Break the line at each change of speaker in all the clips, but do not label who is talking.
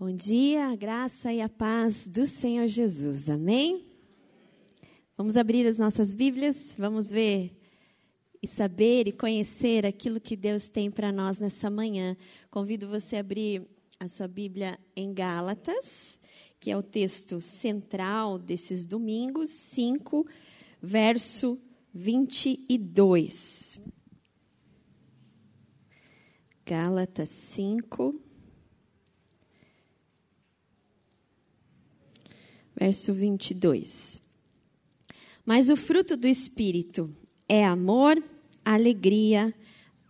Bom dia, a graça e a paz do Senhor Jesus. Amém? Vamos abrir as nossas Bíblias, vamos ver e saber e conhecer aquilo que Deus tem para nós nessa manhã. Convido você a abrir a sua Bíblia em Gálatas, que é o texto central desses domingos, 5, verso 22. Gálatas 5, verso 22. Mas o fruto do Espírito é amor, alegria,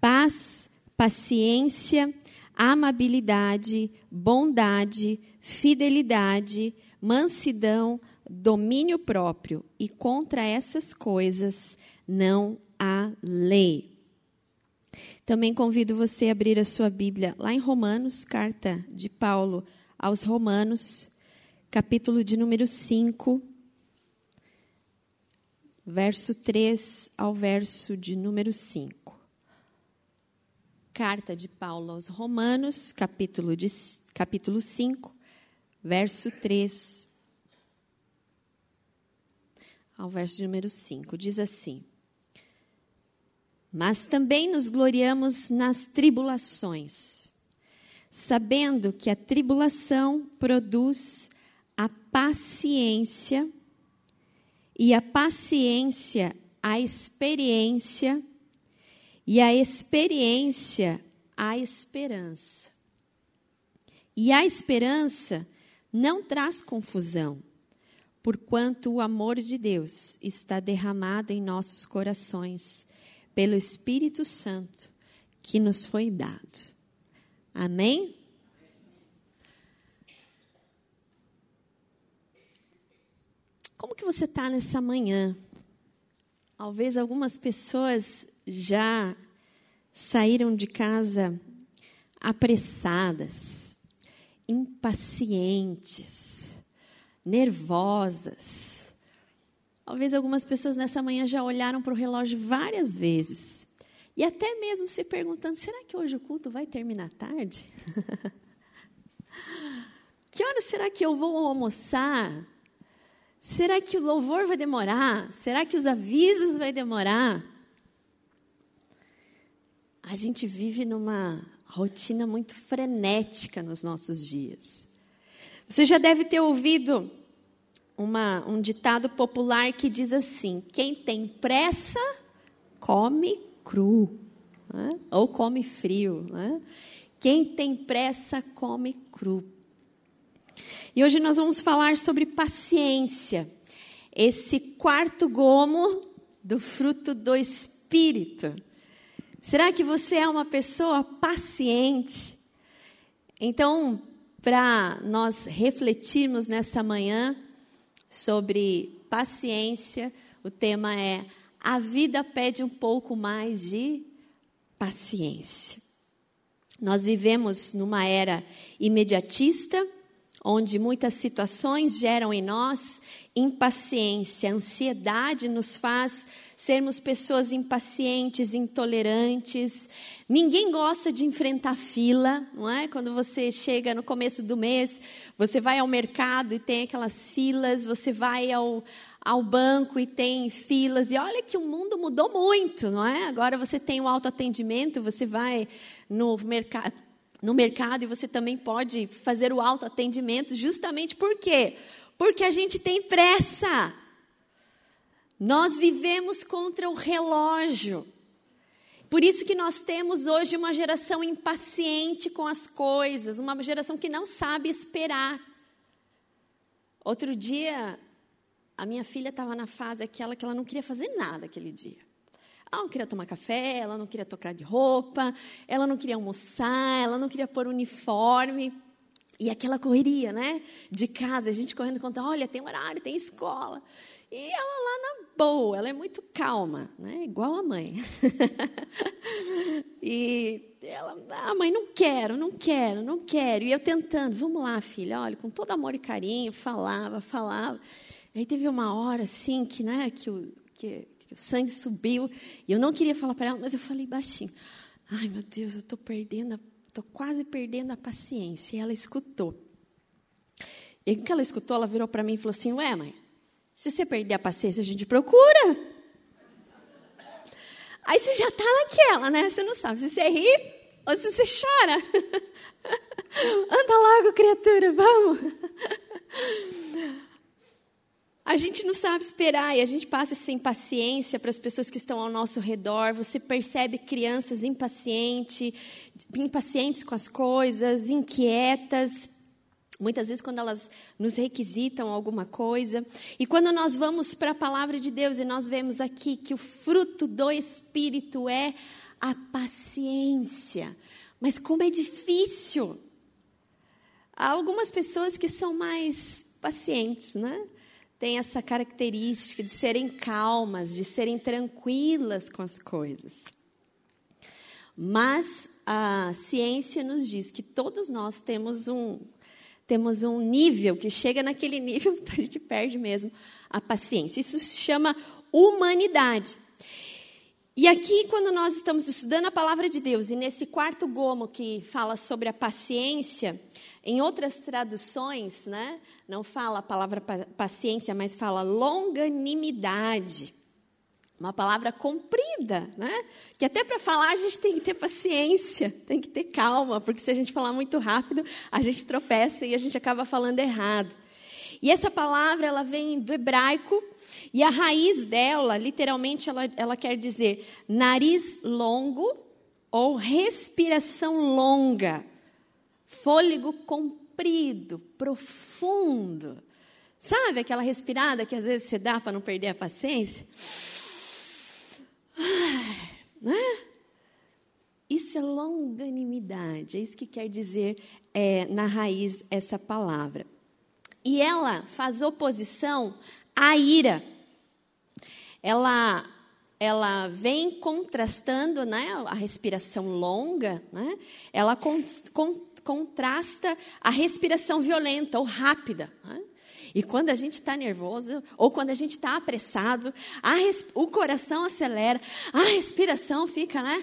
paz, paciência, amabilidade, bondade, fidelidade, mansidão, domínio próprio. E contra essas coisas não há lei. Também convido você a abrir a sua Bíblia lá em Romanos, carta de Paulo aos Romanos, capítulo de número 5, verso 3 ao verso de número 5. Carta de Paulo aos Romanos, capítulo, de, capítulo 5, verso 3 ao verso de número 5. Diz assim: Mas também nos gloriamos nas tribulações, sabendo que a tribulação produz a paciência, e a paciência, a experiência, e a experiência, a esperança. E a esperança não traz confusão, porquanto o amor de Deus está derramado em nossos corações pelo Espírito Santo que nos foi dado. Amém? Como que você está nessa manhã? Talvez algumas pessoas já saíram de casa apressadas, impacientes, nervosas. Talvez algumas pessoas nessa manhã já olharam para o relógio várias vezes e até mesmo se perguntando: será que hoje o culto vai terminar tarde? que hora será que eu vou almoçar? Será que o louvor vai demorar? Será que os avisos vai demorar? A gente vive numa rotina muito frenética nos nossos dias. Você já deve ter ouvido uma, um ditado popular que diz assim: quem tem pressa, come cru, né? ou come frio. Né? Quem tem pressa, come cru. E hoje nós vamos falar sobre paciência, esse quarto gomo do fruto do Espírito. Será que você é uma pessoa paciente? Então, para nós refletirmos nessa manhã sobre paciência, o tema é A vida pede um pouco mais de paciência. Nós vivemos numa era imediatista, onde muitas situações geram em nós impaciência, ansiedade nos faz sermos pessoas impacientes, intolerantes. Ninguém gosta de enfrentar fila, não é? Quando você chega no começo do mês, você vai ao mercado e tem aquelas filas, você vai ao, ao banco e tem filas. E olha que o mundo mudou muito, não é? Agora você tem o autoatendimento, você vai no mercado no mercado e você também pode fazer o autoatendimento, justamente por quê? Porque a gente tem pressa. Nós vivemos contra o relógio. Por isso que nós temos hoje uma geração impaciente com as coisas, uma geração que não sabe esperar. Outro dia, a minha filha estava na fase aquela que ela não queria fazer nada aquele dia. Ela não queria tomar café, ela não queria tocar de roupa, ela não queria almoçar, ela não queria pôr uniforme. E aquela correria, né? De casa, a gente correndo conta, olha, tem horário, tem escola. E ela lá na boa, ela é muito calma, né? Igual a mãe. e ela, ah, mãe, não quero, não quero, não quero. E eu tentando, vamos lá, filha, olha, com todo amor e carinho, falava, falava. Aí teve uma hora assim que, né, que que que o sangue subiu. E eu não queria falar para ela, mas eu falei baixinho. Ai, meu Deus, eu estou perdendo, estou quase perdendo a paciência. E ela escutou. E que ela escutou, ela virou para mim e falou assim: Ué, mãe, se você perder a paciência, a gente procura. Aí você já está naquela, né? Você não sabe se você ri ou se você chora. Anda logo, criatura, vamos. A gente não sabe esperar e a gente passa essa impaciência para as pessoas que estão ao nosso redor. Você percebe crianças impacientes, impacientes com as coisas, inquietas. Muitas vezes, quando elas nos requisitam alguma coisa. E quando nós vamos para a palavra de Deus e nós vemos aqui que o fruto do Espírito é a paciência. Mas como é difícil. Há algumas pessoas que são mais pacientes, né? Tem essa característica de serem calmas, de serem tranquilas com as coisas. Mas a ciência nos diz que todos nós temos um, temos um nível que chega naquele nível, a gente perde mesmo a paciência. Isso se chama humanidade. E aqui, quando nós estamos estudando a palavra de Deus, e nesse quarto gomo que fala sobre a paciência, em outras traduções, né, não fala a palavra paciência, mas fala longanimidade. Uma palavra comprida, né? Que até para falar a gente tem que ter paciência, tem que ter calma, porque se a gente falar muito rápido, a gente tropeça e a gente acaba falando errado. E essa palavra, ela vem do hebraico, e a raiz dela, literalmente, ela, ela quer dizer nariz longo ou respiração longa, fôlego comprido, profundo. Sabe aquela respirada que às vezes você dá para não perder a paciência? Né? Isso é longanimidade, é isso que quer dizer é, na raiz essa palavra. E ela faz oposição à ira. Ela, ela vem contrastando né, a respiração longa, né? ela con, con, contrasta a respiração violenta ou rápida. Né? E quando a gente está nervoso, ou quando a gente está apressado, res... o coração acelera, a respiração fica, né?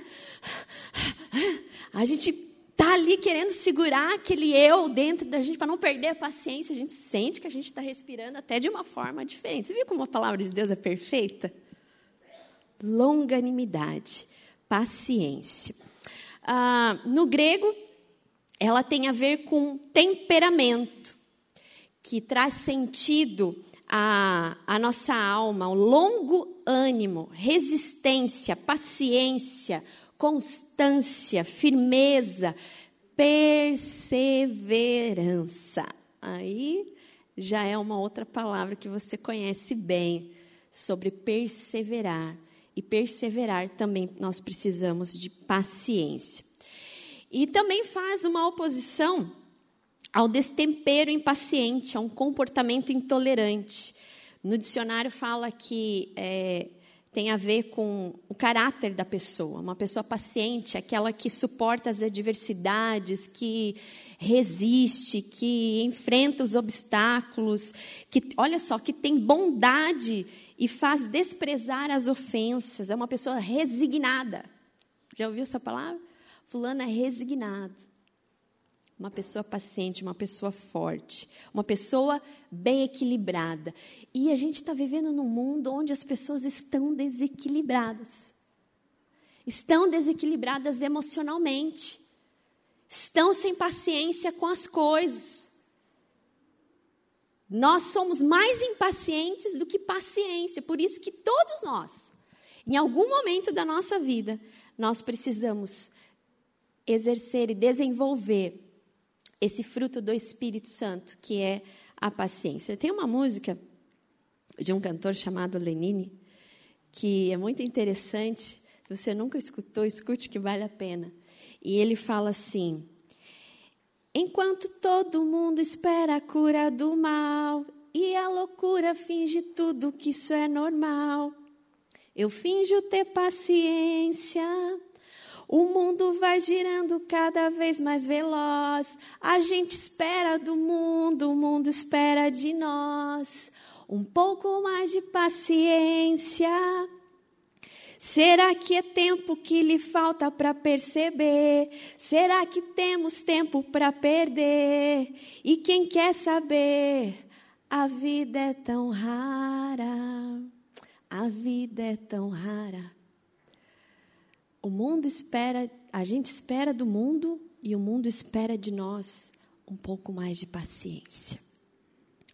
A gente está ali querendo segurar aquele eu dentro da gente para não perder a paciência. A gente sente que a gente está respirando até de uma forma diferente. Você viu como a palavra de Deus é perfeita? Longanimidade, paciência. Ah, no grego, ela tem a ver com temperamento que traz sentido à, à nossa alma, o longo ânimo, resistência, paciência, constância, firmeza, perseverança. Aí já é uma outra palavra que você conhece bem sobre perseverar. E perseverar também nós precisamos de paciência. E também faz uma oposição ao destempero impaciente, a um comportamento intolerante. No dicionário fala que é, tem a ver com o caráter da pessoa. Uma pessoa paciente, aquela que suporta as adversidades, que resiste, que enfrenta os obstáculos, que, olha só, que tem bondade e faz desprezar as ofensas. É uma pessoa resignada. Já ouviu essa palavra? Fulano é resignado uma pessoa paciente, uma pessoa forte, uma pessoa bem equilibrada. E a gente está vivendo num mundo onde as pessoas estão desequilibradas. Estão desequilibradas emocionalmente. Estão sem paciência com as coisas. Nós somos mais impacientes do que paciência. Por isso que todos nós, em algum momento da nossa vida, nós precisamos exercer e desenvolver esse fruto do Espírito Santo, que é a paciência. Tem uma música de um cantor chamado Lenine, que é muito interessante. Se você nunca escutou, escute que vale a pena. E ele fala assim: Enquanto todo mundo espera a cura do mal e a loucura finge tudo que isso é normal, eu finjo ter paciência o mundo vai girando cada vez mais veloz. A gente espera do mundo, o mundo espera de nós. Um pouco mais de paciência. Será que é tempo que lhe falta para perceber? Será que temos tempo para perder? E quem quer saber? A vida é tão rara. A vida é tão rara. O mundo espera, a gente espera do mundo e o mundo espera de nós um pouco mais de paciência.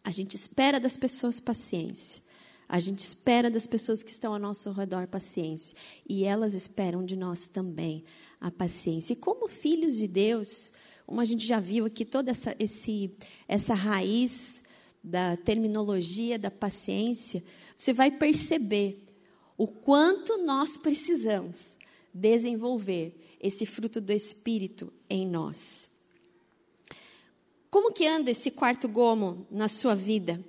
A gente espera das pessoas paciência. A gente espera das pessoas que estão ao nosso redor paciência. E elas esperam de nós também a paciência. E como filhos de Deus, como a gente já viu aqui, toda essa, esse, essa raiz da terminologia da paciência, você vai perceber o quanto nós precisamos desenvolver esse fruto do Espírito em nós. Como que anda esse quarto gomo na sua vida?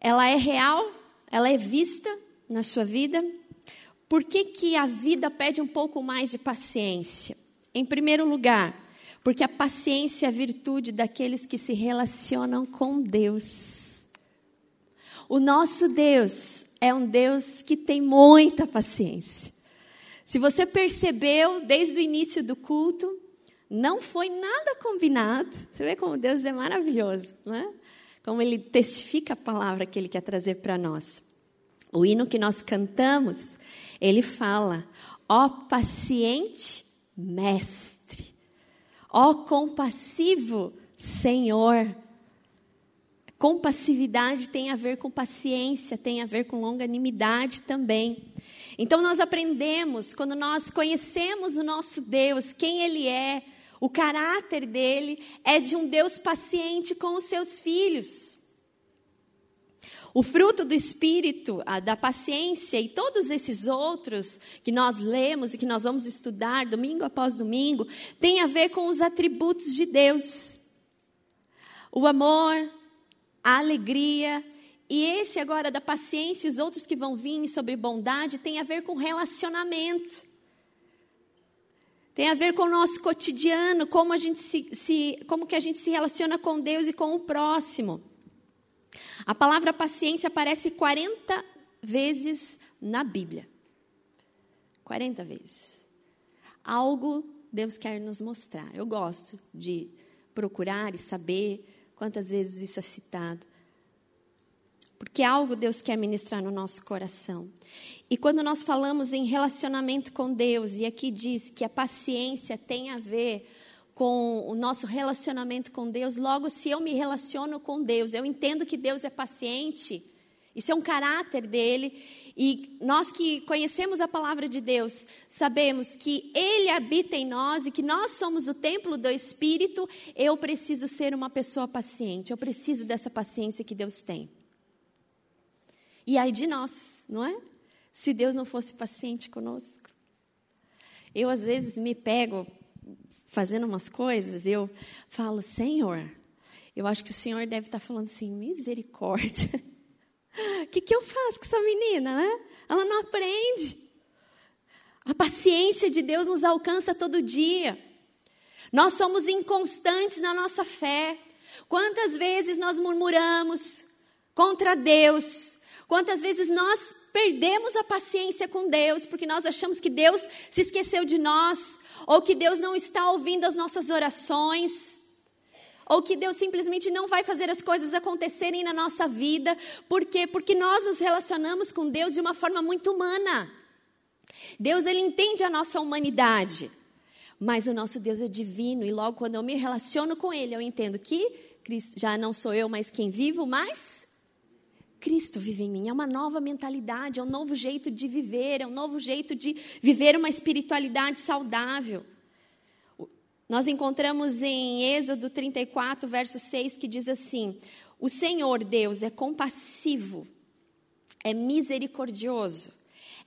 Ela é real? Ela é vista na sua vida? Por que, que a vida pede um pouco mais de paciência? Em primeiro lugar, porque a paciência é a virtude daqueles que se relacionam com Deus. O nosso Deus é um Deus que tem muita paciência. Se você percebeu desde o início do culto, não foi nada combinado. Você vê como Deus é maravilhoso, não é? como ele testifica a palavra que ele quer trazer para nós. O hino que nós cantamos, ele fala: ó paciente mestre, ó compassivo Senhor. Compassividade tem a ver com paciência, tem a ver com longanimidade também. Então nós aprendemos, quando nós conhecemos o nosso Deus, quem Ele é, o caráter dele é de um Deus paciente com os seus filhos. O fruto do espírito, da paciência e todos esses outros que nós lemos e que nós vamos estudar domingo após domingo, tem a ver com os atributos de Deus. O amor, a alegria, e esse agora da paciência e os outros que vão vir sobre bondade tem a ver com relacionamento. Tem a ver com o nosso cotidiano, como, a gente se, se, como que a gente se relaciona com Deus e com o próximo. A palavra paciência aparece 40 vezes na Bíblia. 40 vezes. Algo Deus quer nos mostrar. Eu gosto de procurar e saber quantas vezes isso é citado. Porque algo Deus quer ministrar no nosso coração. E quando nós falamos em relacionamento com Deus, e aqui diz que a paciência tem a ver com o nosso relacionamento com Deus, logo, se eu me relaciono com Deus, eu entendo que Deus é paciente, isso é um caráter dele, e nós que conhecemos a palavra de Deus, sabemos que Ele habita em nós e que nós somos o templo do Espírito, eu preciso ser uma pessoa paciente, eu preciso dessa paciência que Deus tem. E aí de nós, não é? se Deus não fosse paciente conosco. Eu, às vezes, me pego fazendo umas coisas, eu falo, Senhor, eu acho que o Senhor deve estar falando assim, misericórdia. O que, que eu faço com essa menina, né? Ela não aprende. A paciência de Deus nos alcança todo dia. Nós somos inconstantes na nossa fé. Quantas vezes nós murmuramos contra Deus? Quantas vezes nós perdemos a paciência com Deus porque nós achamos que Deus se esqueceu de nós, ou que Deus não está ouvindo as nossas orações, ou que Deus simplesmente não vai fazer as coisas acontecerem na nossa vida, por quê? Porque nós nos relacionamos com Deus de uma forma muito humana. Deus ele entende a nossa humanidade, mas o nosso Deus é divino e logo quando eu me relaciono com ele, eu entendo que já não sou eu mais quem vivo, mas Cristo vive em mim. É uma nova mentalidade, é um novo jeito de viver, é um novo jeito de viver uma espiritualidade saudável. Nós encontramos em Êxodo 34, verso 6, que diz assim: O Senhor Deus é compassivo, é misericordioso,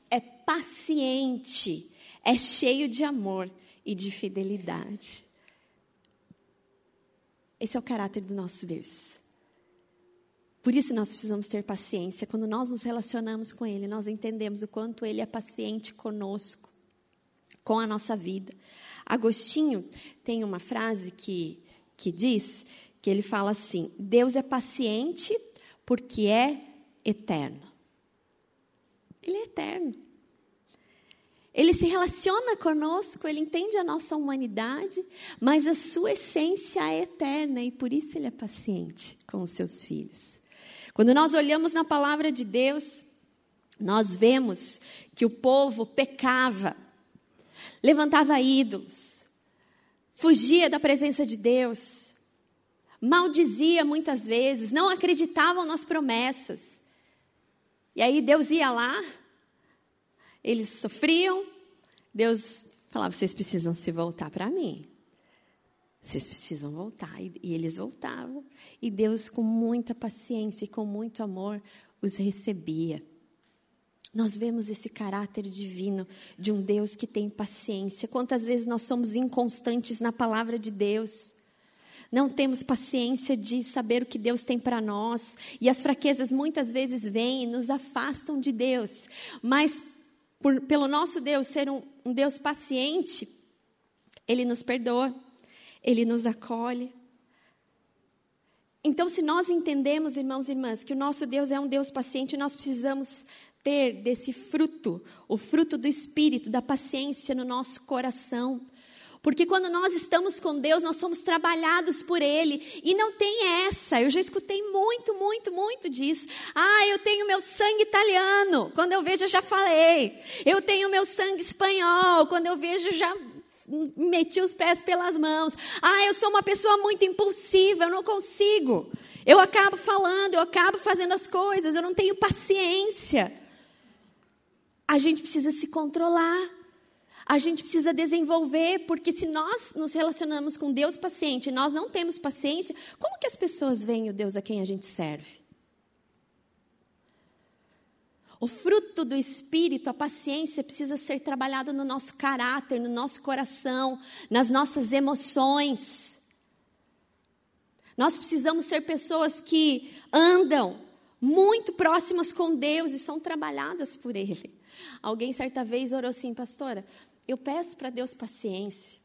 é paciente, é cheio de amor e de fidelidade. Esse é o caráter do nosso Deus. Por isso nós precisamos ter paciência. Quando nós nos relacionamos com Ele, nós entendemos o quanto Ele é paciente conosco, com a nossa vida. Agostinho tem uma frase que, que diz, que ele fala assim: Deus é paciente porque é eterno. Ele é eterno. Ele se relaciona conosco, ele entende a nossa humanidade, mas a sua essência é eterna e por isso ele é paciente com os seus filhos. Quando nós olhamos na palavra de Deus, nós vemos que o povo pecava, levantava ídolos, fugia da presença de Deus, maldizia muitas vezes, não acreditavam nas promessas. E aí Deus ia lá, eles sofriam, Deus falava: vocês precisam se voltar para mim. Vocês precisam voltar. E, eles voltavam. E Deus, com muita paciência e com muito amor, os recebia. Nós vemos esse caráter divino de um Deus que tem paciência. Quantas vezes nós somos inconstantes na palavra de Deus? Não temos paciência de saber o que Deus tem para nós. E as fraquezas muitas vezes vêm e nos afastam de Deus. Mas por, pelo nosso Deus ser um, um Deus paciente, Ele nos perdoa, Ele nos acolhe. Então, se nós entendemos, irmãos e irmãs, que o nosso Deus é um Deus paciente, nós precisamos ter desse fruto, o fruto do Espírito, da paciência no nosso coração. Porque quando nós estamos com Deus, nós somos trabalhados por Ele. E não tem essa. Eu já escutei muito, muito, muito disso. Ah, eu tenho meu sangue italiano. Quando eu vejo, eu já falei. Eu tenho meu sangue espanhol. Quando eu vejo, já meti os pés pelas mãos. Ah, eu sou uma pessoa muito impulsiva. Eu não consigo. Eu acabo falando, eu acabo fazendo as coisas. Eu não tenho paciência. A gente precisa se controlar a gente precisa desenvolver, porque se nós nos relacionamos com Deus paciente e nós não temos paciência, como que as pessoas veem o Deus a quem a gente serve? O fruto do Espírito, a paciência, precisa ser trabalhado no nosso caráter, no nosso coração, nas nossas emoções. Nós precisamos ser pessoas que andam muito próximas com Deus e são trabalhadas por Ele. Alguém certa vez orou assim, pastora, eu peço para Deus paciência.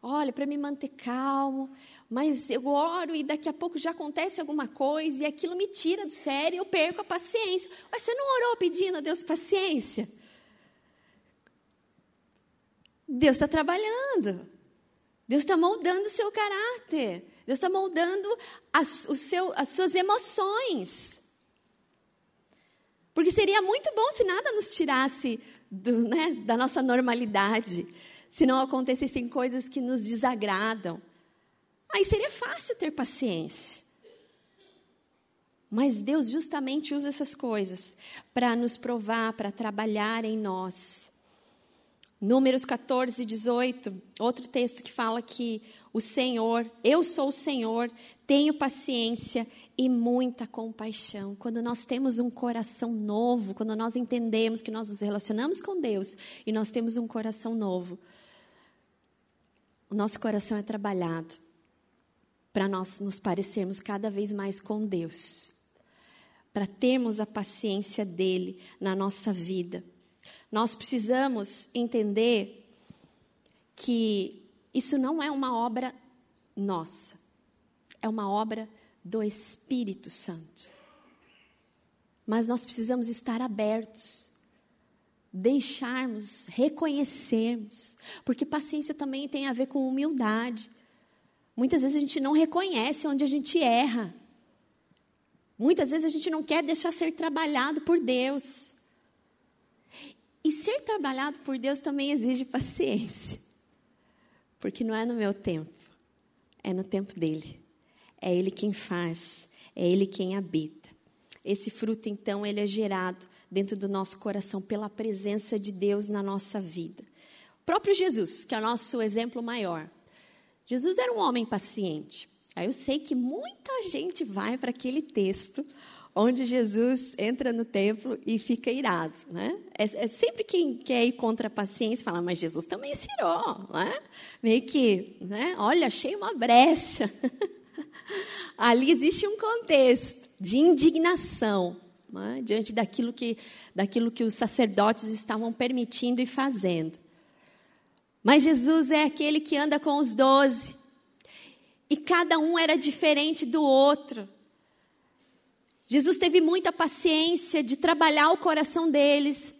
Olha, para me manter calmo, mas eu oro e daqui a pouco já acontece alguma coisa e aquilo me tira do sério e eu perco a paciência. Mas você não orou pedindo a Deus paciência? Deus está trabalhando. Deus está moldando o seu caráter. Deus está moldando as, o seu, as suas emoções. Porque seria muito bom se nada nos tirasse do, né, da nossa normalidade, se não acontecessem coisas que nos desagradam. Aí seria fácil ter paciência. Mas Deus justamente usa essas coisas para nos provar, para trabalhar em nós. Números 14, 18, outro texto que fala que o Senhor, eu sou o Senhor, tenho paciência e muita compaixão. Quando nós temos um coração novo, quando nós entendemos que nós nos relacionamos com Deus e nós temos um coração novo, o nosso coração é trabalhado para nós nos parecermos cada vez mais com Deus, para termos a paciência dele na nossa vida. Nós precisamos entender que isso não é uma obra nossa, é uma obra do Espírito Santo. Mas nós precisamos estar abertos, deixarmos, reconhecermos, porque paciência também tem a ver com humildade. Muitas vezes a gente não reconhece onde a gente erra. Muitas vezes a gente não quer deixar ser trabalhado por Deus. E ser trabalhado por Deus também exige paciência. Porque não é no meu tempo, é no tempo dele. É Ele quem faz, é Ele quem habita. Esse fruto, então, ele é gerado dentro do nosso coração pela presença de Deus na nossa vida. O próprio Jesus, que é o nosso exemplo maior. Jesus era um homem paciente. Aí eu sei que muita gente vai para aquele texto onde Jesus entra no templo e fica irado, né? É, é, sempre quem quer ir contra a paciência fala, mas Jesus também se irou, né? Meio que, né? Olha, achei uma brecha. Ali existe um contexto de indignação né, diante daquilo que, daquilo que os sacerdotes estavam permitindo e fazendo. Mas Jesus é aquele que anda com os doze. E cada um era diferente do outro. Jesus teve muita paciência de trabalhar o coração deles,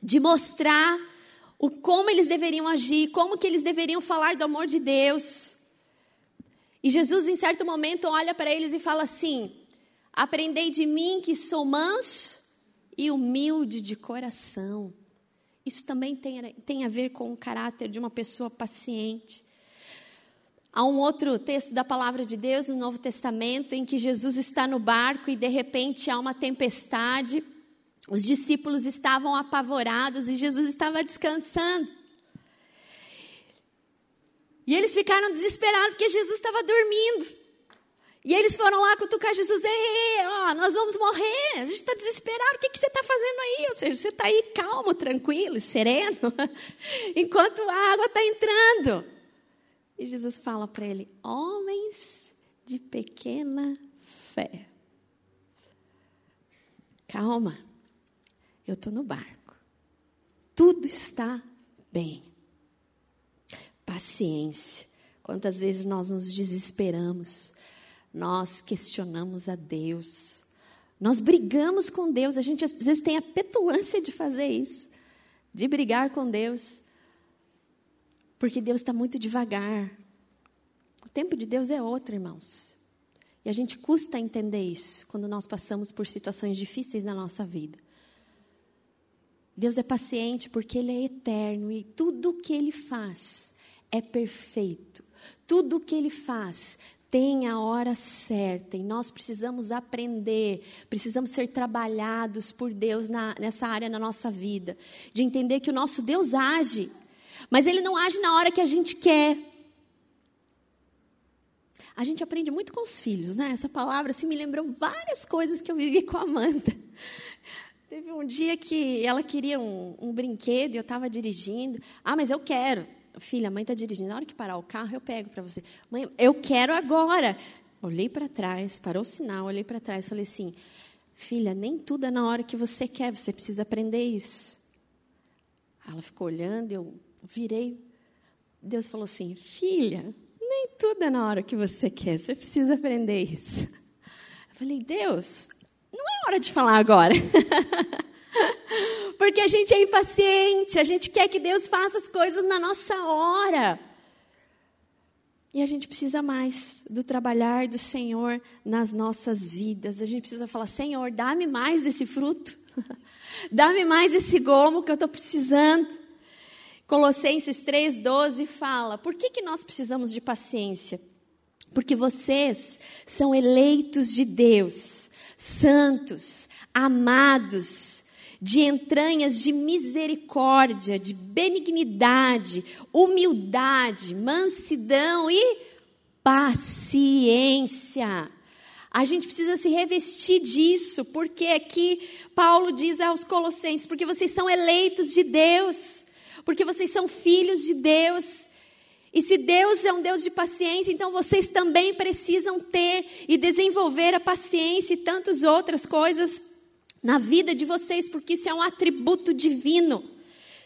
de mostrar o como eles deveriam agir, como que eles deveriam falar do amor de Deus. E Jesus, em certo momento, olha para eles e fala assim: Aprendei de mim que sou manso e humilde de coração. Isso também tem, tem a ver com o caráter de uma pessoa paciente. Há um outro texto da palavra de Deus no Novo Testamento em que Jesus está no barco e de repente há uma tempestade. Os discípulos estavam apavorados e Jesus estava descansando. E eles ficaram desesperados porque Jesus estava dormindo. E eles foram lá cutucar Jesus, ei, ó, nós vamos morrer, a gente está desesperado, o que, que você está fazendo aí? Ou seja, você está aí calmo, tranquilo, sereno, enquanto a água está entrando. E Jesus fala para ele, homens de pequena fé. Calma, eu estou no barco, tudo está bem. Paciência. Quantas vezes nós nos desesperamos, nós questionamos a Deus. Nós brigamos com Deus. A gente às vezes tem a petulância de fazer isso, de brigar com Deus, porque Deus está muito devagar. O tempo de Deus é outro, irmãos. E a gente custa entender isso quando nós passamos por situações difíceis na nossa vida. Deus é paciente porque Ele é eterno e tudo o que Ele faz é perfeito. Tudo o que Ele faz tem a hora certa e nós precisamos aprender, precisamos ser trabalhados por Deus na, nessa área na nossa vida, de entender que o nosso Deus age, mas Ele não age na hora que a gente quer. A gente aprende muito com os filhos, né? Essa palavra assim, me lembrou várias coisas que eu vivi com a Amanda. Teve um dia que ela queria um, um brinquedo e eu estava dirigindo. Ah, mas eu quero. Filha, a mãe está dirigindo. Na hora que parar o carro, eu pego para você. Mãe, eu quero agora. Olhei para trás, parou o sinal, olhei para trás, falei assim: Filha, nem tudo é na hora que você quer, você precisa aprender isso. Ela ficou olhando, eu virei. Deus falou assim: Filha, nem tudo é na hora que você quer, você precisa aprender isso. Eu falei: Deus, não é hora de falar agora. Porque a gente é impaciente, a gente quer que Deus faça as coisas na nossa hora. E a gente precisa mais do trabalhar do Senhor nas nossas vidas. A gente precisa falar: Senhor, dá-me mais desse fruto. dá-me mais esse gomo que eu estou precisando. Colossenses 3,12 fala: por que, que nós precisamos de paciência? Porque vocês são eleitos de Deus, santos, amados, de entranhas de misericórdia, de benignidade, humildade, mansidão e paciência. A gente precisa se revestir disso, porque aqui Paulo diz aos Colossenses: porque vocês são eleitos de Deus, porque vocês são filhos de Deus. E se Deus é um Deus de paciência, então vocês também precisam ter e desenvolver a paciência e tantas outras coisas na vida de vocês, porque isso é um atributo divino.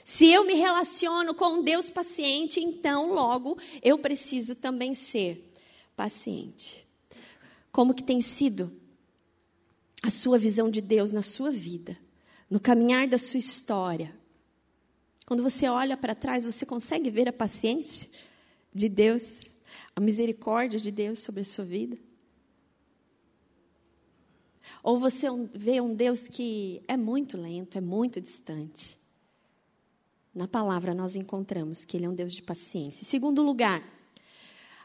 Se eu me relaciono com um Deus paciente, então logo eu preciso também ser paciente. Como que tem sido a sua visão de Deus na sua vida, no caminhar da sua história? Quando você olha para trás, você consegue ver a paciência de Deus, a misericórdia de Deus sobre a sua vida? Ou você vê um Deus que é muito lento, é muito distante. Na palavra nós encontramos que Ele é um Deus de paciência. Em segundo lugar,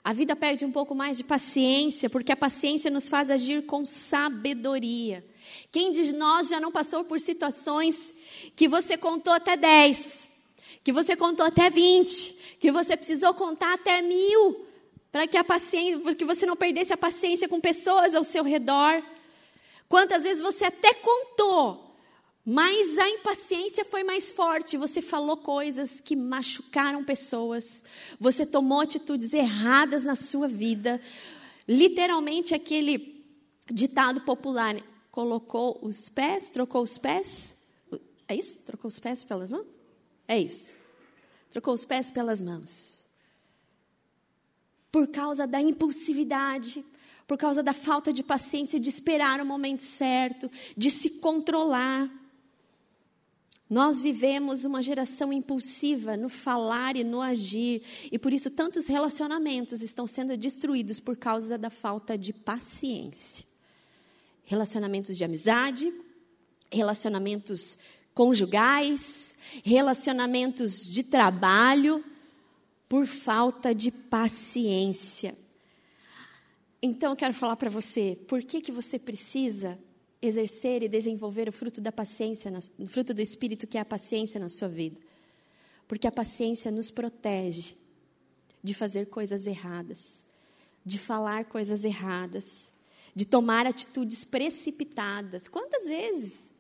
a vida perde um pouco mais de paciência, porque a paciência nos faz agir com sabedoria. Quem de nós já não passou por situações que você contou até 10, que você contou até 20, que você precisou contar até mil, para que a paciência, que você não perdesse a paciência com pessoas ao seu redor? Quantas vezes você até contou, mas a impaciência foi mais forte. Você falou coisas que machucaram pessoas. Você tomou atitudes erradas na sua vida. Literalmente aquele ditado popular: colocou os pés, trocou os pés. É isso? Trocou os pés pelas mãos? É isso. Trocou os pés pelas mãos. Por causa da impulsividade, por causa da falta de paciência de esperar o momento certo, de se controlar. Nós vivemos uma geração impulsiva no falar e no agir, e por isso tantos relacionamentos estão sendo destruídos por causa da falta de paciência. Relacionamentos de amizade, relacionamentos conjugais, relacionamentos de trabalho, por falta de paciência. Então eu quero falar para você, por que, que você precisa exercer e desenvolver o fruto da paciência, o fruto do Espírito, que é a paciência na sua vida. Porque a paciência nos protege de fazer coisas erradas, de falar coisas erradas, de tomar atitudes precipitadas. Quantas vezes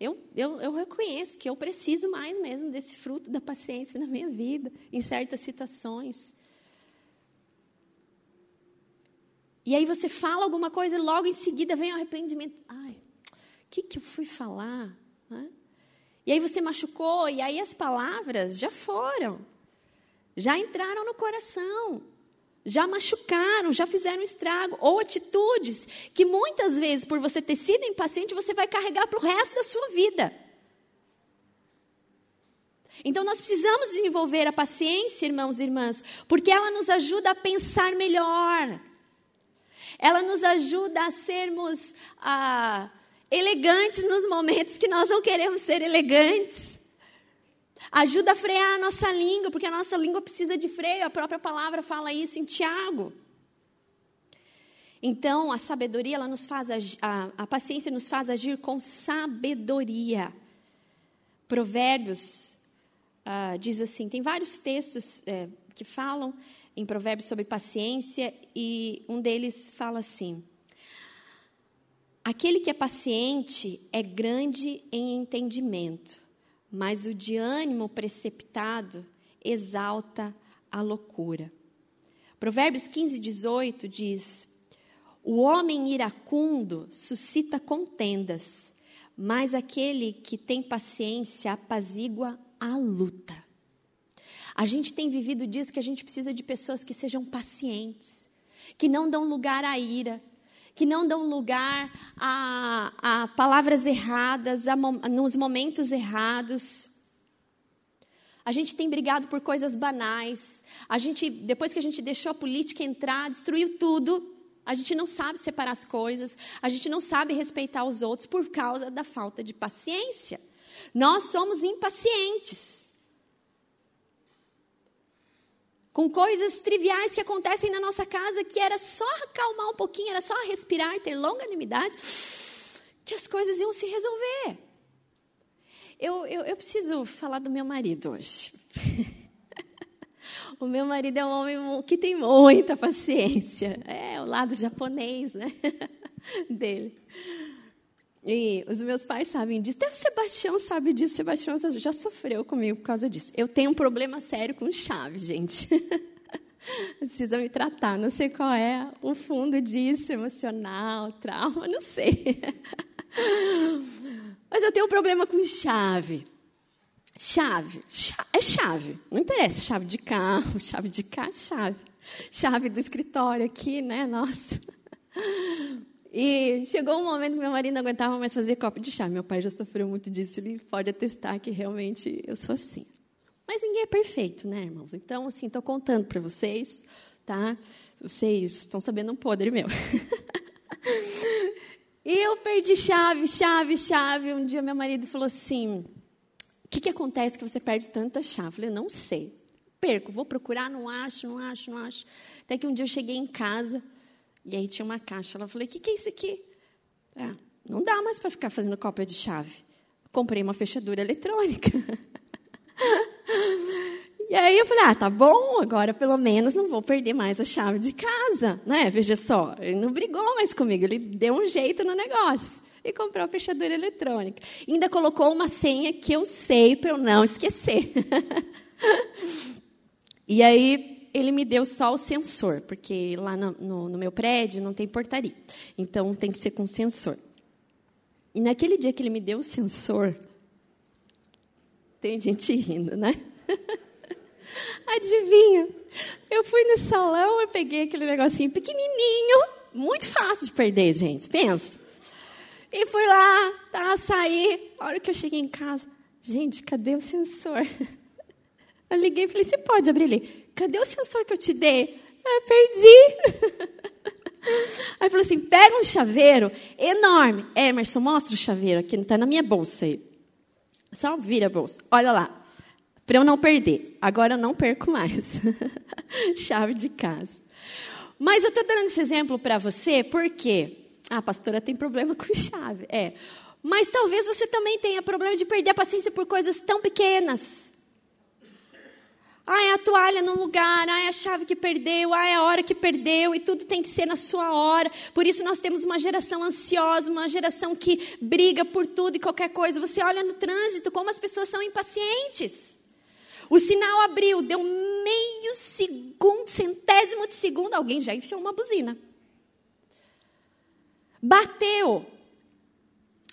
eu, eu, eu reconheço que eu preciso mais mesmo desse fruto da paciência na minha vida, em certas situações. E aí você fala alguma coisa e logo em seguida vem o arrependimento. Ai, o que, que eu fui falar? Né? E aí você machucou, e aí as palavras já foram, já entraram no coração, já machucaram, já fizeram estrago, ou atitudes que muitas vezes, por você ter sido impaciente, você vai carregar para o resto da sua vida. Então nós precisamos desenvolver a paciência, irmãos e irmãs, porque ela nos ajuda a pensar melhor. Ela nos ajuda a sermos ah, elegantes nos momentos que nós não queremos ser elegantes. Ajuda a frear a nossa língua, porque a nossa língua precisa de freio. A própria palavra fala isso em Tiago. Então, a sabedoria, ela nos faz agir, a, a paciência nos faz agir com sabedoria. Provérbios ah, diz assim: tem vários textos é, que falam em Provérbios sobre paciência e um deles fala assim: Aquele que é paciente é grande em entendimento, mas o de ânimo precipitado exalta a loucura. Provérbios 15, 18 diz: O homem iracundo suscita contendas, mas aquele que tem paciência apazigua a luta. A gente tem vivido dias que a gente precisa de pessoas que sejam pacientes, que não dão lugar à ira, que não dão lugar a, a palavras erradas, a, nos momentos errados. A gente tem brigado por coisas banais. A gente, depois que a gente deixou a política entrar, destruiu tudo. A gente não sabe separar as coisas. A gente não sabe respeitar os outros por causa da falta de paciência. Nós somos impacientes. Com coisas triviais que acontecem na nossa casa, que era só acalmar um pouquinho, era só respirar e ter longanimidade, que as coisas iam se resolver. Eu, eu, eu preciso falar do meu marido hoje. o meu marido é um homem que tem muita paciência. É o lado japonês né? dele. E os meus pais sabem disso. Até o Sebastião sabe disso. Sebastião já sofreu comigo por causa disso. Eu tenho um problema sério com chave, gente. Precisa me tratar. Não sei qual é o fundo disso, emocional, trauma, não sei. Mas eu tenho um problema com chave. Chave, é chave. Não interessa, chave de carro, chave de casa, chave. Chave do escritório aqui, né? Nossa. E chegou um momento que meu marido não aguentava mais fazer copo de chá. Meu pai já sofreu muito disso, ele pode atestar que realmente eu sou assim. Mas ninguém é perfeito, né, irmãos? Então, assim, estou contando para vocês, tá? Vocês estão sabendo um podre meu. e eu perdi chave, chave, chave. Um dia meu marido falou assim: O que, que acontece que você perde tanta chave? Eu falei: Não sei. Perco, vou procurar, não acho, não acho, não acho. Até que um dia eu cheguei em casa e aí tinha uma caixa. Ela falou: O que, que é isso aqui? Ah, não dá mais para ficar fazendo cópia de chave. Comprei uma fechadura eletrônica. e aí eu falei: Ah, tá bom, agora pelo menos não vou perder mais a chave de casa. Né? Veja só, ele não brigou mais comigo, ele deu um jeito no negócio. E comprou a fechadura eletrônica. Ainda colocou uma senha que eu sei para eu não esquecer. e aí ele me deu só o sensor, porque lá no, no, no, meu prédio não tem portaria. Então tem que ser com sensor. E naquele dia que ele me deu o sensor, tem gente rindo, né? Adivinha? Eu fui no salão, eu peguei aquele negocinho pequenininho, muito fácil de perder, gente. Pensa. E fui lá, tá, saí. A hora que eu cheguei em casa, Gente, cadê o sensor? Eu liguei e falei: Você pode abrir ele? Cadê o sensor que eu te dei? Eu perdi. Aí falou assim: pega um chaveiro enorme. Emerson, mostra o chaveiro aqui, está na minha bolsa aí. Só vira a bolsa. Olha lá. Para eu não perder. Agora eu não perco mais. Chave de casa. Mas eu estou dando esse exemplo para você porque ah, a pastora tem problema com chave. É. Mas talvez você também tenha problema de perder a paciência por coisas tão pequenas. Ai, a toalha no lugar, ai, a chave que perdeu, ai, a hora que perdeu, e tudo tem que ser na sua hora. Por isso nós temos uma geração ansiosa, uma geração que briga por tudo e qualquer coisa. Você olha no trânsito como as pessoas são impacientes. O sinal abriu, deu meio segundo, centésimo de segundo, alguém já enfiou uma buzina. Bateu.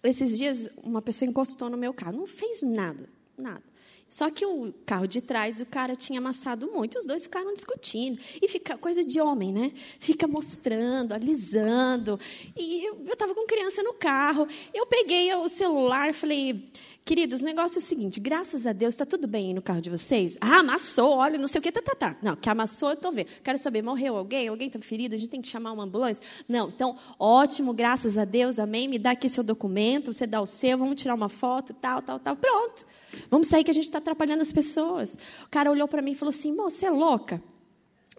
Esses dias uma pessoa encostou no meu carro, não fez nada, nada. Só que o carro de trás, o cara tinha amassado muito, os dois ficaram discutindo. E fica coisa de homem, né? Fica mostrando, alisando. E eu estava com criança no carro. Eu peguei o celular, falei, queridos, o negócio é o seguinte: graças a Deus, está tudo bem aí no carro de vocês? Ah, amassou, olha, não sei o que, tá, tá, tá. Não, que amassou, eu estou vendo. Quero saber, morreu alguém? Alguém está ferido? A gente tem que chamar uma ambulância? Não, então, ótimo, graças a Deus, amém. Me dá aqui seu documento, você dá o seu, vamos tirar uma foto, tal, tal, tal. Pronto. Vamos sair que a gente está atrapalhando as pessoas. O cara olhou para mim e falou assim: você é louca?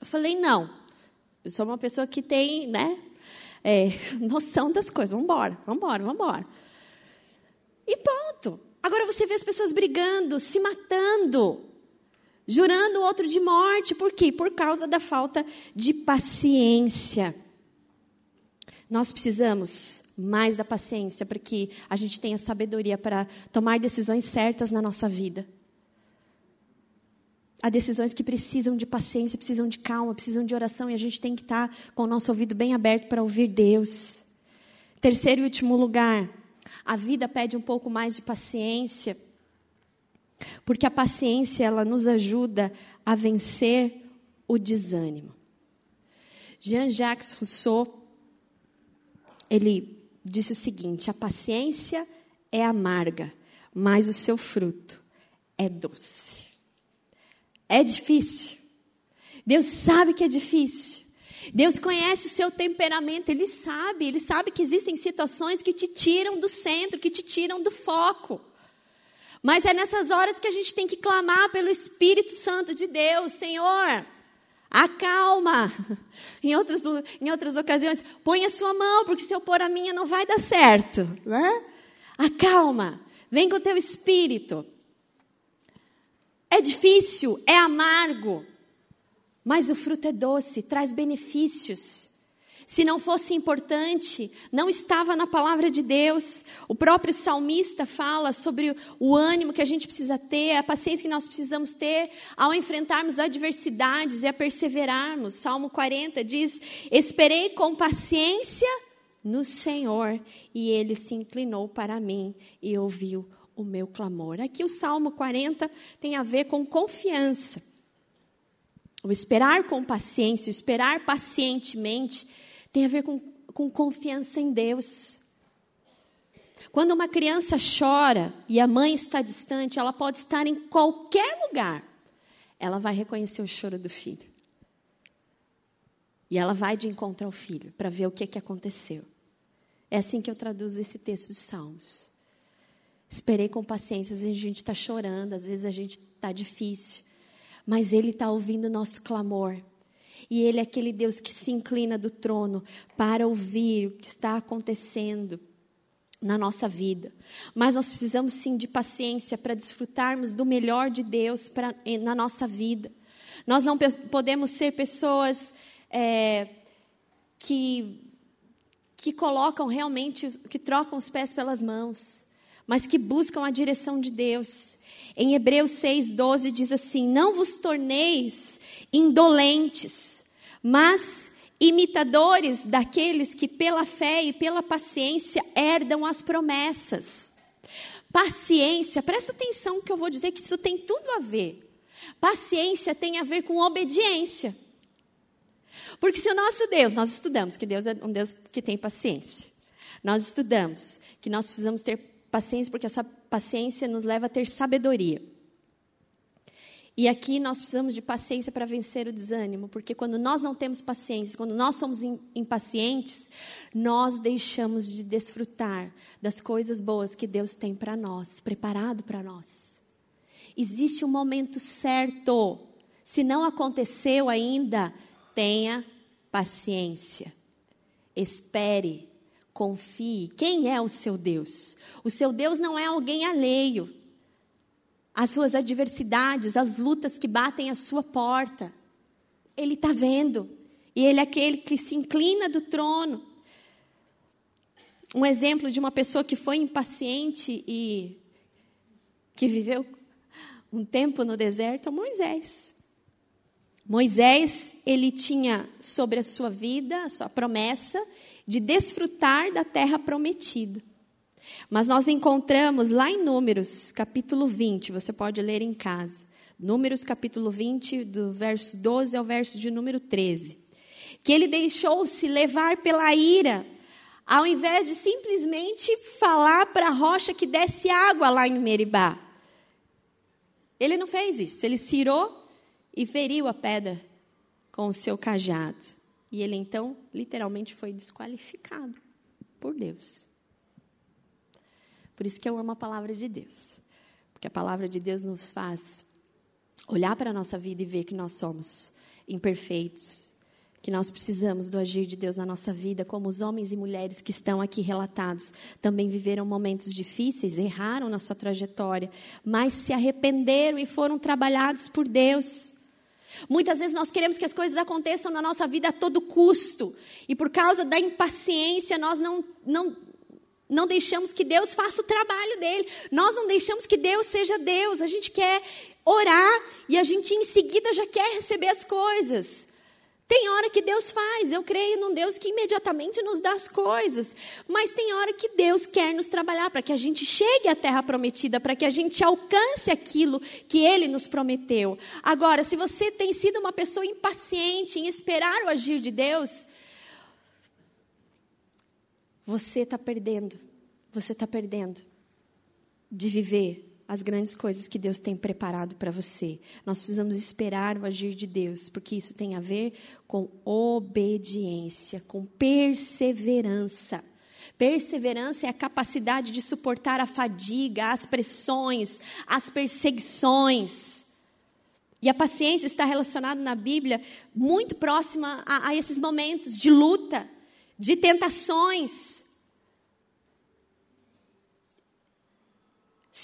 Eu falei: não. Eu sou uma pessoa que tem, né, é, noção das coisas. Vamos embora, vamos embora, vamos embora. E ponto. Agora você vê as pessoas brigando, se matando, jurando o outro de morte. Por quê? Por causa da falta de paciência. Nós precisamos mais da paciência para que a gente tenha sabedoria para tomar decisões certas na nossa vida. Há decisões que precisam de paciência, precisam de calma, precisam de oração e a gente tem que estar com o nosso ouvido bem aberto para ouvir Deus. Terceiro e último lugar, a vida pede um pouco mais de paciência, porque a paciência ela nos ajuda a vencer o desânimo. Jean-Jacques Rousseau, ele disse o seguinte: a paciência é amarga, mas o seu fruto é doce. É difícil. Deus sabe que é difícil. Deus conhece o seu temperamento, Ele sabe, Ele sabe que existem situações que te tiram do centro, que te tiram do foco. Mas é nessas horas que a gente tem que clamar pelo Espírito Santo de Deus, Senhor, Acalma. Em outras, em outras ocasiões, põe a sua mão, porque se eu pôr a minha não vai dar certo. Né? Acalma. Vem com o teu espírito. É difícil, é amargo, mas o fruto é doce, traz benefícios. Se não fosse importante, não estava na palavra de Deus. O próprio salmista fala sobre o ânimo que a gente precisa ter, a paciência que nós precisamos ter ao enfrentarmos adversidades e a perseverarmos. Salmo 40 diz: Esperei com paciência no Senhor, e ele se inclinou para mim e ouviu o meu clamor. Aqui o Salmo 40 tem a ver com confiança. O esperar com paciência, o esperar pacientemente tem a ver com, com confiança em Deus. Quando uma criança chora e a mãe está distante, ela pode estar em qualquer lugar, ela vai reconhecer o choro do filho. E ela vai de encontro ao filho para ver o que, que aconteceu. É assim que eu traduzo esse texto dos Salmos. Esperei com paciência, às vezes a gente está chorando, às vezes a gente está difícil, mas Ele está ouvindo o nosso clamor. E Ele é aquele Deus que se inclina do trono para ouvir o que está acontecendo na nossa vida. Mas nós precisamos sim de paciência para desfrutarmos do melhor de Deus pra, na nossa vida. Nós não podemos ser pessoas é, que, que colocam realmente, que trocam os pés pelas mãos, mas que buscam a direção de Deus. Em Hebreus 6,12 diz assim: Não vos torneis indolentes, mas imitadores daqueles que pela fé e pela paciência herdam as promessas. Paciência, presta atenção que eu vou dizer que isso tem tudo a ver. Paciência tem a ver com obediência. Porque se o nosso Deus, nós estudamos que Deus é um Deus que tem paciência. Nós estudamos que nós precisamos ter paciência porque essa paciência nos leva a ter sabedoria. E aqui nós precisamos de paciência para vencer o desânimo, porque quando nós não temos paciência, quando nós somos impacientes, nós deixamos de desfrutar das coisas boas que Deus tem para nós, preparado para nós. Existe um momento certo. Se não aconteceu ainda, tenha paciência. Espere, confie. Quem é o seu Deus? O seu Deus não é alguém alheio as suas adversidades, as lutas que batem à sua porta. Ele está vendo. E ele é aquele que se inclina do trono. Um exemplo de uma pessoa que foi impaciente e que viveu um tempo no deserto é Moisés. Moisés, ele tinha sobre a sua vida, a sua promessa de desfrutar da terra prometida. Mas nós encontramos lá em Números, capítulo 20, você pode ler em casa. Números, capítulo 20, do verso 12 ao verso de número 13. Que ele deixou-se levar pela ira, ao invés de simplesmente falar para a rocha que desse água lá em Meribá. Ele não fez isso, ele cirou e feriu a pedra com o seu cajado. E ele então, literalmente, foi desqualificado por Deus. Por isso que eu amo a palavra de Deus. Porque a palavra de Deus nos faz olhar para a nossa vida e ver que nós somos imperfeitos, que nós precisamos do agir de Deus na nossa vida, como os homens e mulheres que estão aqui relatados também viveram momentos difíceis, erraram na sua trajetória, mas se arrependeram e foram trabalhados por Deus. Muitas vezes nós queremos que as coisas aconteçam na nossa vida a todo custo, e por causa da impaciência nós não, não não deixamos que Deus faça o trabalho dele. Nós não deixamos que Deus seja Deus. A gente quer orar e a gente em seguida já quer receber as coisas. Tem hora que Deus faz, eu creio num Deus que imediatamente nos dá as coisas, mas tem hora que Deus quer nos trabalhar para que a gente chegue à terra prometida, para que a gente alcance aquilo que Ele nos prometeu. Agora, se você tem sido uma pessoa impaciente em esperar o agir de Deus, você está perdendo. Você está perdendo de viver as grandes coisas que Deus tem preparado para você. Nós precisamos esperar o agir de Deus, porque isso tem a ver com obediência, com perseverança. Perseverança é a capacidade de suportar a fadiga, as pressões, as perseguições. E a paciência está relacionada na Bíblia muito próxima a, a esses momentos de luta, de tentações.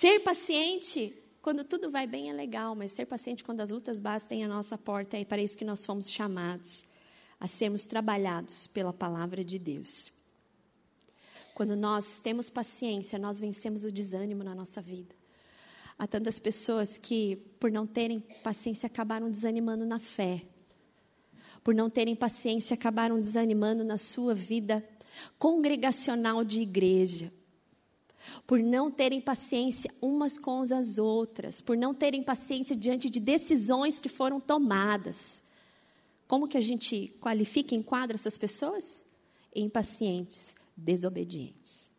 Ser paciente quando tudo vai bem é legal, mas ser paciente quando as lutas bastem a nossa porta é para isso que nós fomos chamados a sermos trabalhados pela palavra de Deus. Quando nós temos paciência, nós vencemos o desânimo na nossa vida. Há tantas pessoas que, por não terem paciência, acabaram desanimando na fé por não terem paciência, acabaram desanimando na sua vida congregacional de igreja. Por não terem paciência umas com as outras, por não terem paciência diante de decisões que foram tomadas. Como que a gente qualifica e enquadra essas pessoas? Impacientes, desobedientes.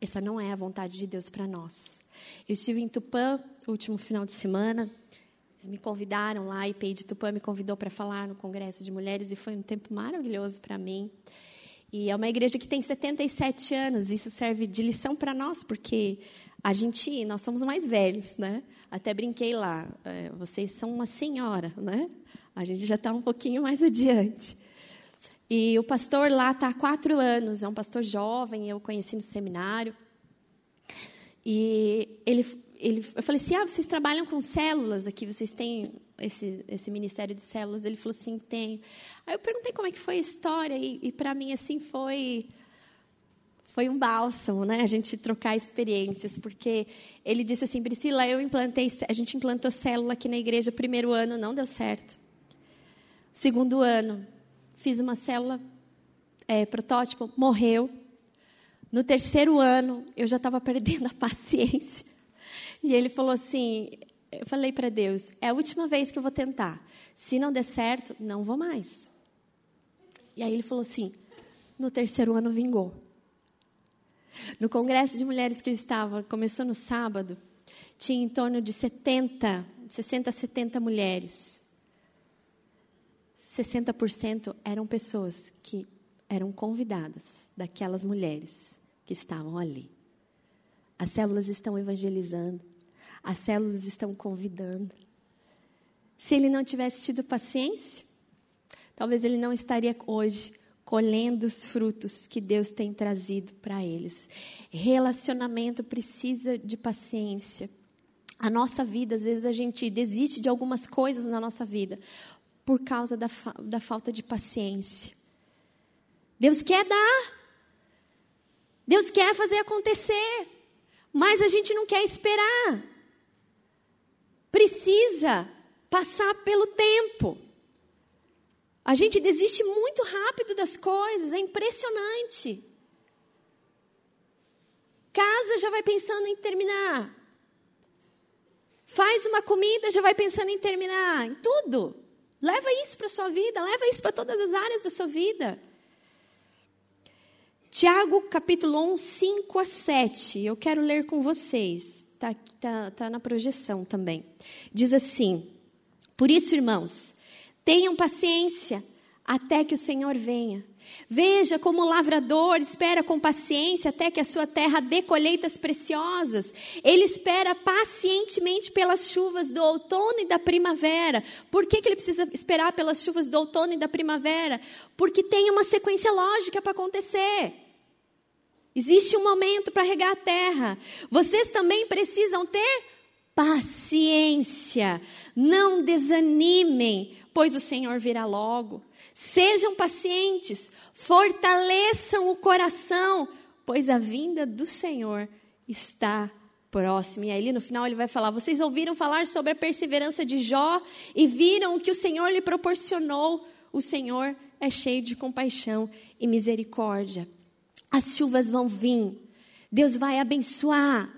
Essa não é a vontade de Deus para nós. Eu estive em Tupã, último final de semana, eles me convidaram lá, IPI de Tupã me convidou para falar no Congresso de Mulheres e foi um tempo maravilhoso para mim. E é uma igreja que tem 77 anos, isso serve de lição para nós, porque a gente, nós somos mais velhos, né? Até brinquei lá, é, vocês são uma senhora, né? A gente já está um pouquinho mais adiante. E o pastor lá está há quatro anos, é um pastor jovem, eu conheci no seminário. E ele ele, eu falei assim, ah, vocês trabalham com células aqui, vocês têm esse, esse ministério de células? Ele falou assim, tem. Aí eu perguntei como é que foi a história e, e para mim assim foi foi um bálsamo, né? A gente trocar experiências, porque ele disse assim, Priscila, eu implantei, a gente implantou célula aqui na igreja, primeiro ano não deu certo. Segundo ano, fiz uma célula é, protótipo, morreu. No terceiro ano, eu já estava perdendo a paciência. E ele falou assim: eu falei para Deus, é a última vez que eu vou tentar. Se não der certo, não vou mais. E aí ele falou assim: no terceiro ano vingou. No congresso de mulheres que eu estava, começou no sábado, tinha em torno de 70, 60 a 70 mulheres. 60% eram pessoas que eram convidadas daquelas mulheres que estavam ali. As células estão evangelizando, as células estão convidando. Se ele não tivesse tido paciência, talvez ele não estaria hoje colhendo os frutos que Deus tem trazido para eles. Relacionamento precisa de paciência. A nossa vida, às vezes a gente desiste de algumas coisas na nossa vida por causa da, da falta de paciência. Deus quer dar, Deus quer fazer acontecer, mas a gente não quer esperar. Precisa passar pelo tempo. A gente desiste muito rápido das coisas, é impressionante. Casa já vai pensando em terminar. Faz uma comida, já vai pensando em terminar. Em tudo. Leva isso para a sua vida, leva isso para todas as áreas da sua vida. Tiago capítulo 1, 5 a 7. Eu quero ler com vocês. Está tá, tá na projeção também. Diz assim: Por isso, irmãos, tenham paciência até que o Senhor venha. Veja como o lavrador espera com paciência até que a sua terra dê colheitas preciosas. Ele espera pacientemente pelas chuvas do outono e da primavera. Por que, que ele precisa esperar pelas chuvas do outono e da primavera? Porque tem uma sequência lógica para acontecer. Existe um momento para regar a terra. Vocês também precisam ter paciência. Não desanimem, pois o Senhor virá logo. Sejam pacientes, fortaleçam o coração, pois a vinda do Senhor está próxima. E aí no final ele vai falar: Vocês ouviram falar sobre a perseverança de Jó e viram o que o Senhor lhe proporcionou. O Senhor é cheio de compaixão e misericórdia. As chuvas vão vir, Deus vai abençoar,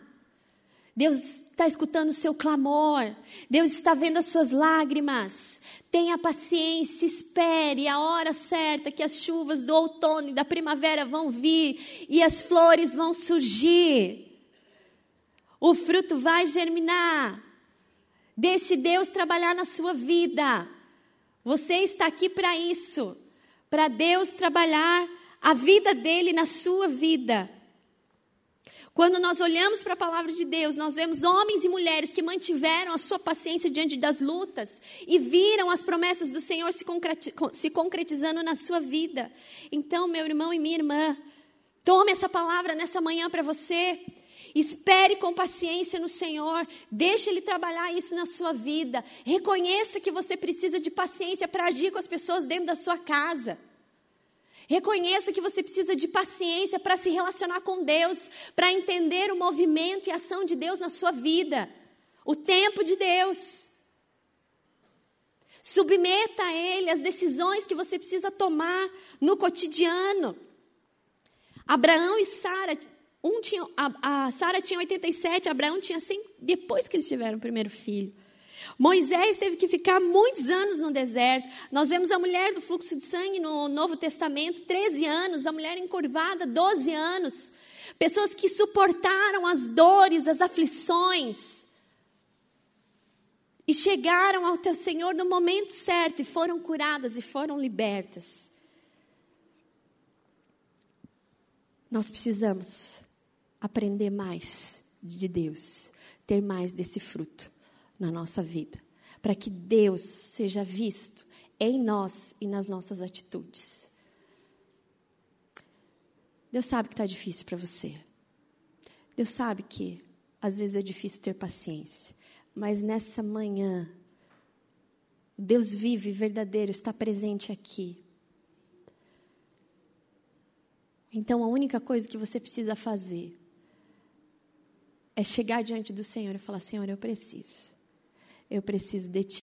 Deus está escutando o seu clamor. Deus está vendo as suas lágrimas. Tenha paciência, espere a hora certa que as chuvas do outono e da primavera vão vir e as flores vão surgir. O fruto vai germinar. Deixe Deus trabalhar na sua vida. Você está aqui para isso, para Deus trabalhar a vida dele na sua vida. Quando nós olhamos para a palavra de Deus, nós vemos homens e mulheres que mantiveram a sua paciência diante das lutas e viram as promessas do Senhor se concretizando na sua vida. Então, meu irmão e minha irmã, tome essa palavra nessa manhã para você. Espere com paciência no Senhor, deixe Ele trabalhar isso na sua vida. Reconheça que você precisa de paciência para agir com as pessoas dentro da sua casa. Reconheça que você precisa de paciência para se relacionar com Deus, para entender o movimento e ação de Deus na sua vida, o tempo de Deus. Submeta a Ele as decisões que você precisa tomar no cotidiano. Abraão e Sara, um tinha, a, a Sara tinha 87, Abraão tinha 100, depois que eles tiveram o primeiro filho. Moisés teve que ficar muitos anos no deserto. Nós vemos a mulher do fluxo de sangue no Novo Testamento, 13 anos, a mulher encurvada, 12 anos. Pessoas que suportaram as dores, as aflições. E chegaram ao teu Senhor no momento certo e foram curadas e foram libertas. Nós precisamos aprender mais de Deus, ter mais desse fruto na nossa vida, para que Deus seja visto em nós e nas nossas atitudes. Deus sabe que está difícil para você. Deus sabe que às vezes é difícil ter paciência, mas nessa manhã, Deus vive, verdadeiro, está presente aqui. Então a única coisa que você precisa fazer é chegar diante do Senhor e falar: Senhor, eu preciso. Eu preciso de ti.